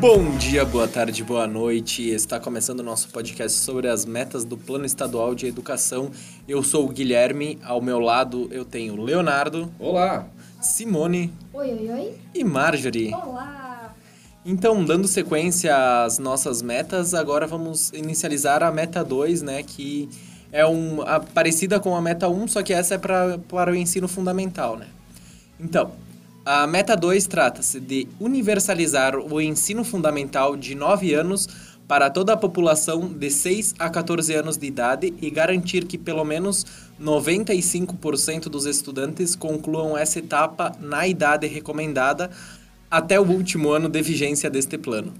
Bom dia, boa tarde, boa noite. Está começando o nosso podcast sobre as metas do Plano Estadual de Educação. Eu sou o Guilherme, ao meu lado eu tenho Leonardo. Olá! Simone. Oi, oi, oi. E Marjorie. Olá! Então, dando sequência às nossas metas, agora vamos inicializar a meta 2, né, que é um, a, parecida com a meta 1, só que essa é pra, para o ensino fundamental, né? Então, a meta 2 trata-se de universalizar o ensino fundamental de 9 anos para toda a população de 6 a 14 anos de idade e garantir que pelo menos 95% dos estudantes concluam essa etapa na idade recomendada até o último ano de vigência deste plano.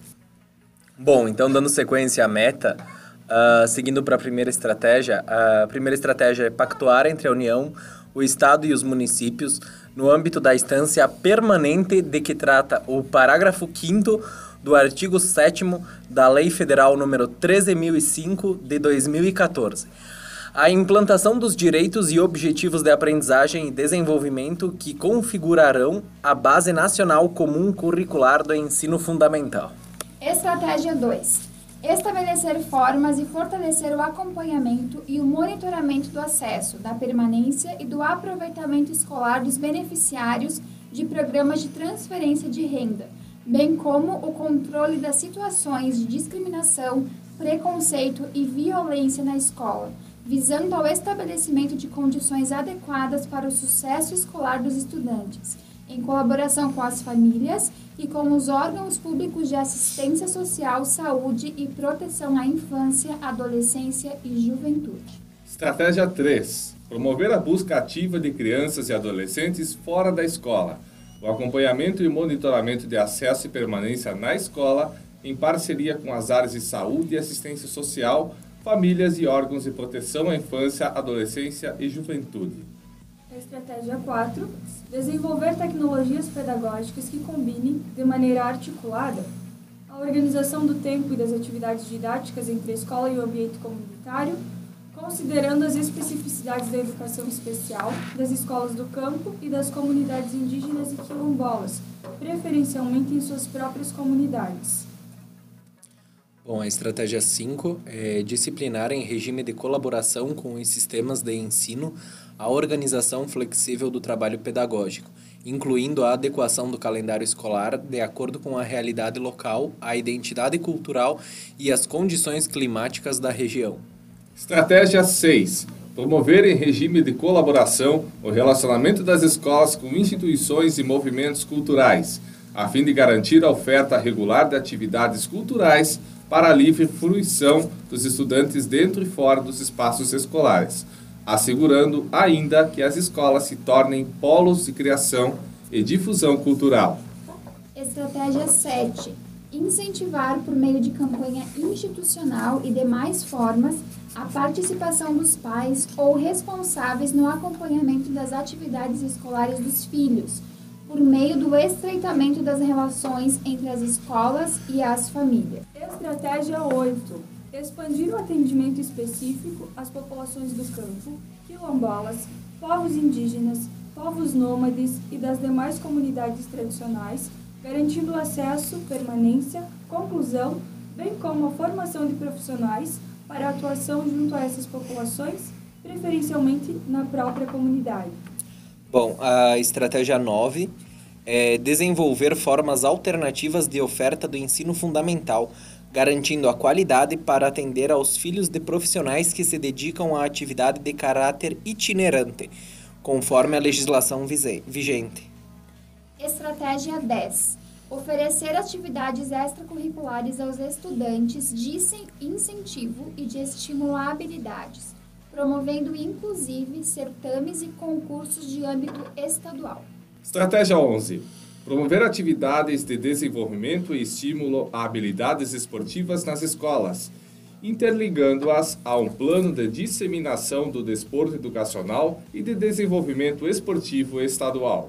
Bom, então dando sequência à meta, uh, seguindo para a primeira estratégia, a primeira estratégia é pactuar entre a União, o Estado e os municípios no âmbito da instância permanente de que trata o parágrafo 5 do artigo 7 da Lei Federal número 13005 de 2014. A implantação dos direitos e objetivos de aprendizagem e desenvolvimento que configurarão a Base Nacional Comum Curricular do Ensino Fundamental. Estratégia 2. Estabelecer formas e fortalecer o acompanhamento e o monitoramento do acesso, da permanência e do aproveitamento escolar dos beneficiários de programas de transferência de renda, bem como o controle das situações de discriminação, preconceito e violência na escola visando ao estabelecimento de condições adequadas para o sucesso escolar dos estudantes, em colaboração com as famílias e com os órgãos públicos de assistência social, saúde e proteção à infância, adolescência e juventude. Estratégia 3. Promover a busca ativa de crianças e adolescentes fora da escola. O acompanhamento e monitoramento de acesso e permanência na escola, em parceria com as áreas de saúde e assistência social, famílias e órgãos de proteção à infância, adolescência e juventude. Estratégia 4. Desenvolver tecnologias pedagógicas que combinem, de maneira articulada, a organização do tempo e das atividades didáticas entre a escola e o ambiente comunitário, considerando as especificidades da educação especial, das escolas do campo e das comunidades indígenas e quilombolas, preferencialmente em suas próprias comunidades. Bom, a estratégia 5 é disciplinar em regime de colaboração com os sistemas de ensino a organização flexível do trabalho pedagógico, incluindo a adequação do calendário escolar de acordo com a realidade local, a identidade cultural e as condições climáticas da região. Estratégia 6. Promover em regime de colaboração o relacionamento das escolas com instituições e movimentos culturais, a fim de garantir a oferta regular de atividades culturais para a livre fruição dos estudantes dentro e fora dos espaços escolares, assegurando ainda que as escolas se tornem polos de criação e difusão cultural. Estratégia 7. Incentivar, por meio de campanha institucional e demais formas, a participação dos pais ou responsáveis no acompanhamento das atividades escolares dos filhos, por meio do estreitamento das relações entre as escolas e as famílias. Estratégia 8. Expandir o atendimento específico às populações do campo, quilombolas, povos indígenas, povos nômades e das demais comunidades tradicionais, garantindo acesso, permanência, conclusão, bem como a formação de profissionais para atuação junto a essas populações, preferencialmente na própria comunidade. Bom, a estratégia 9 é desenvolver formas alternativas de oferta do ensino fundamental, garantindo a qualidade para atender aos filhos de profissionais que se dedicam à atividade de caráter itinerante, conforme a legislação vigente. Estratégia 10. Oferecer atividades extracurriculares aos estudantes de incentivo e de estímulo a habilidades, promovendo inclusive certames e concursos de âmbito estadual. Estratégia 11. Promover atividades de desenvolvimento e estímulo a habilidades esportivas nas escolas, interligando-as a um plano de disseminação do desporto educacional e de desenvolvimento esportivo estadual.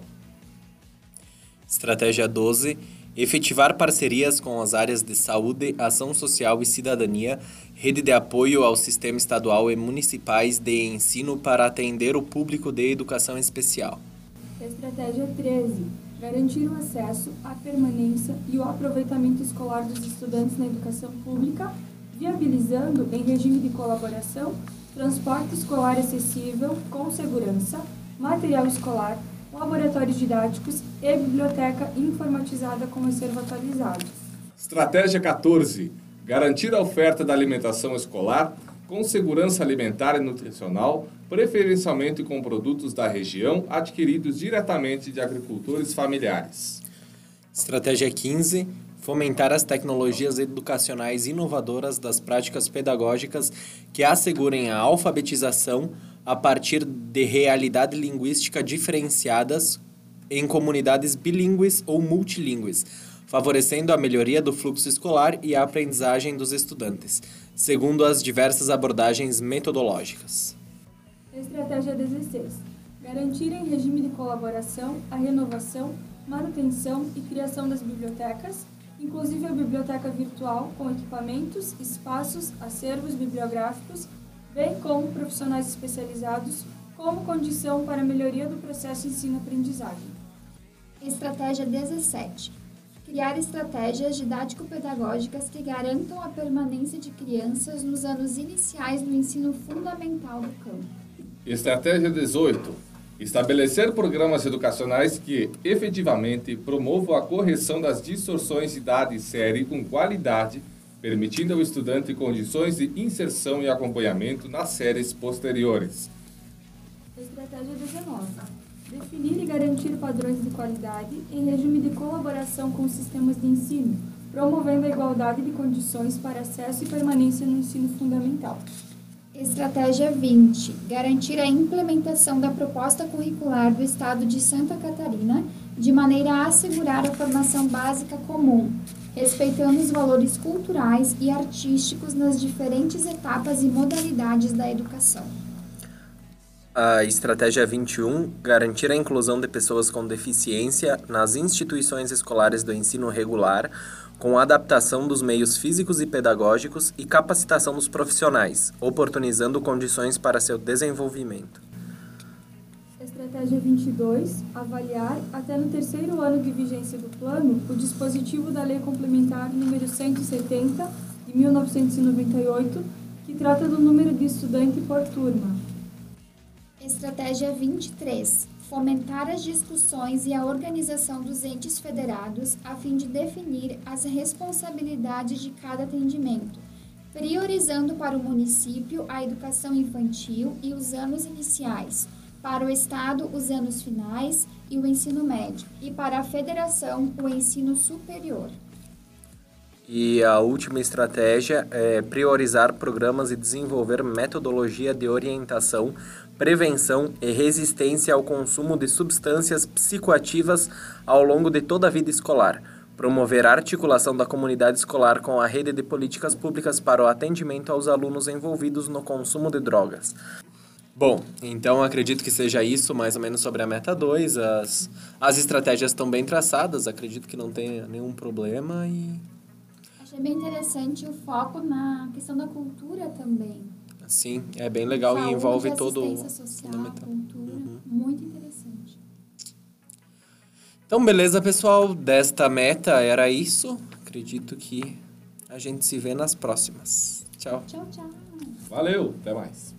Estratégia 12 efetivar parcerias com as áreas de saúde, ação social e cidadania, rede de apoio ao sistema estadual e municipais de ensino para atender o público de educação especial. Estratégia 13. Garantir o acesso, a permanência e o aproveitamento escolar dos estudantes na educação pública, viabilizando, em regime de colaboração, transporte escolar acessível, com segurança, material escolar, laboratórios didáticos e biblioteca informatizada com acervo atualizado. Estratégia 14. Garantir a oferta da alimentação escolar com segurança alimentar e nutricional, preferencialmente com produtos da região adquiridos diretamente de agricultores familiares. Estratégia 15. Fomentar as tecnologias educacionais inovadoras das práticas pedagógicas que assegurem a alfabetização a partir de realidade linguística diferenciadas em comunidades bilíngues ou multilíngues, favorecendo a melhoria do fluxo escolar e a aprendizagem dos estudantes, segundo as diversas abordagens metodológicas. Estratégia 16. Garantir em regime de colaboração a renovação, manutenção e criação das bibliotecas, inclusive a biblioteca virtual com equipamentos, espaços, acervos bibliográficos, bem como profissionais especializados, como condição para a melhoria do processo ensino-aprendizagem. Estratégia 17. Criar estratégias didático-pedagógicas que garantam a permanência de crianças nos anos iniciais do ensino fundamental do campo. Estratégia 18. Estabelecer programas educacionais que efetivamente promovam a correção das distorções de idade e série com qualidade, permitindo ao estudante condições de inserção e acompanhamento nas séries posteriores. Estratégia 19. Definir e garantir padrões de qualidade em regime de colaboração com os sistemas de ensino, promovendo a igualdade de condições para acesso e permanência no ensino fundamental. Estratégia 20. Garantir a implementação da proposta curricular do Estado de Santa Catarina de maneira a assegurar a formação básica comum, respeitando os valores culturais e artísticos nas diferentes etapas e modalidades da educação. A estratégia 21 garantir a inclusão de pessoas com deficiência nas instituições escolares do ensino regular, com adaptação dos meios físicos e pedagógicos e capacitação dos profissionais, oportunizando condições para seu desenvolvimento. Estratégia 22. Avaliar, até no terceiro ano de vigência do plano, o dispositivo da Lei Complementar número 170, de 1998, que trata do número de estudante por turma. Estratégia 23. Fomentar as discussões e a organização dos entes federados a fim de definir as responsabilidades de cada atendimento, priorizando para o município a educação infantil e os anos iniciais, para o Estado os anos finais e o ensino médio, e para a federação o ensino superior. E a última estratégia é priorizar programas e desenvolver metodologia de orientação, prevenção e resistência ao consumo de substâncias psicoativas ao longo de toda a vida escolar. Promover a articulação da comunidade escolar com a rede de políticas públicas para o atendimento aos alunos envolvidos no consumo de drogas. Bom, então acredito que seja isso, mais ou menos sobre a meta 2. As, as estratégias estão bem traçadas, acredito que não tenha nenhum problema e Achei bem interessante o foco na questão da cultura também. Sim, é bem legal Saúde, e envolve todo assistência social, fundamental. cultura, Uhum. muito interessante. Então, beleza, pessoal. Desta meta era isso. Acredito que a gente se vê nas próximas. Tchau. Tchau, tchau. Valeu, até mais.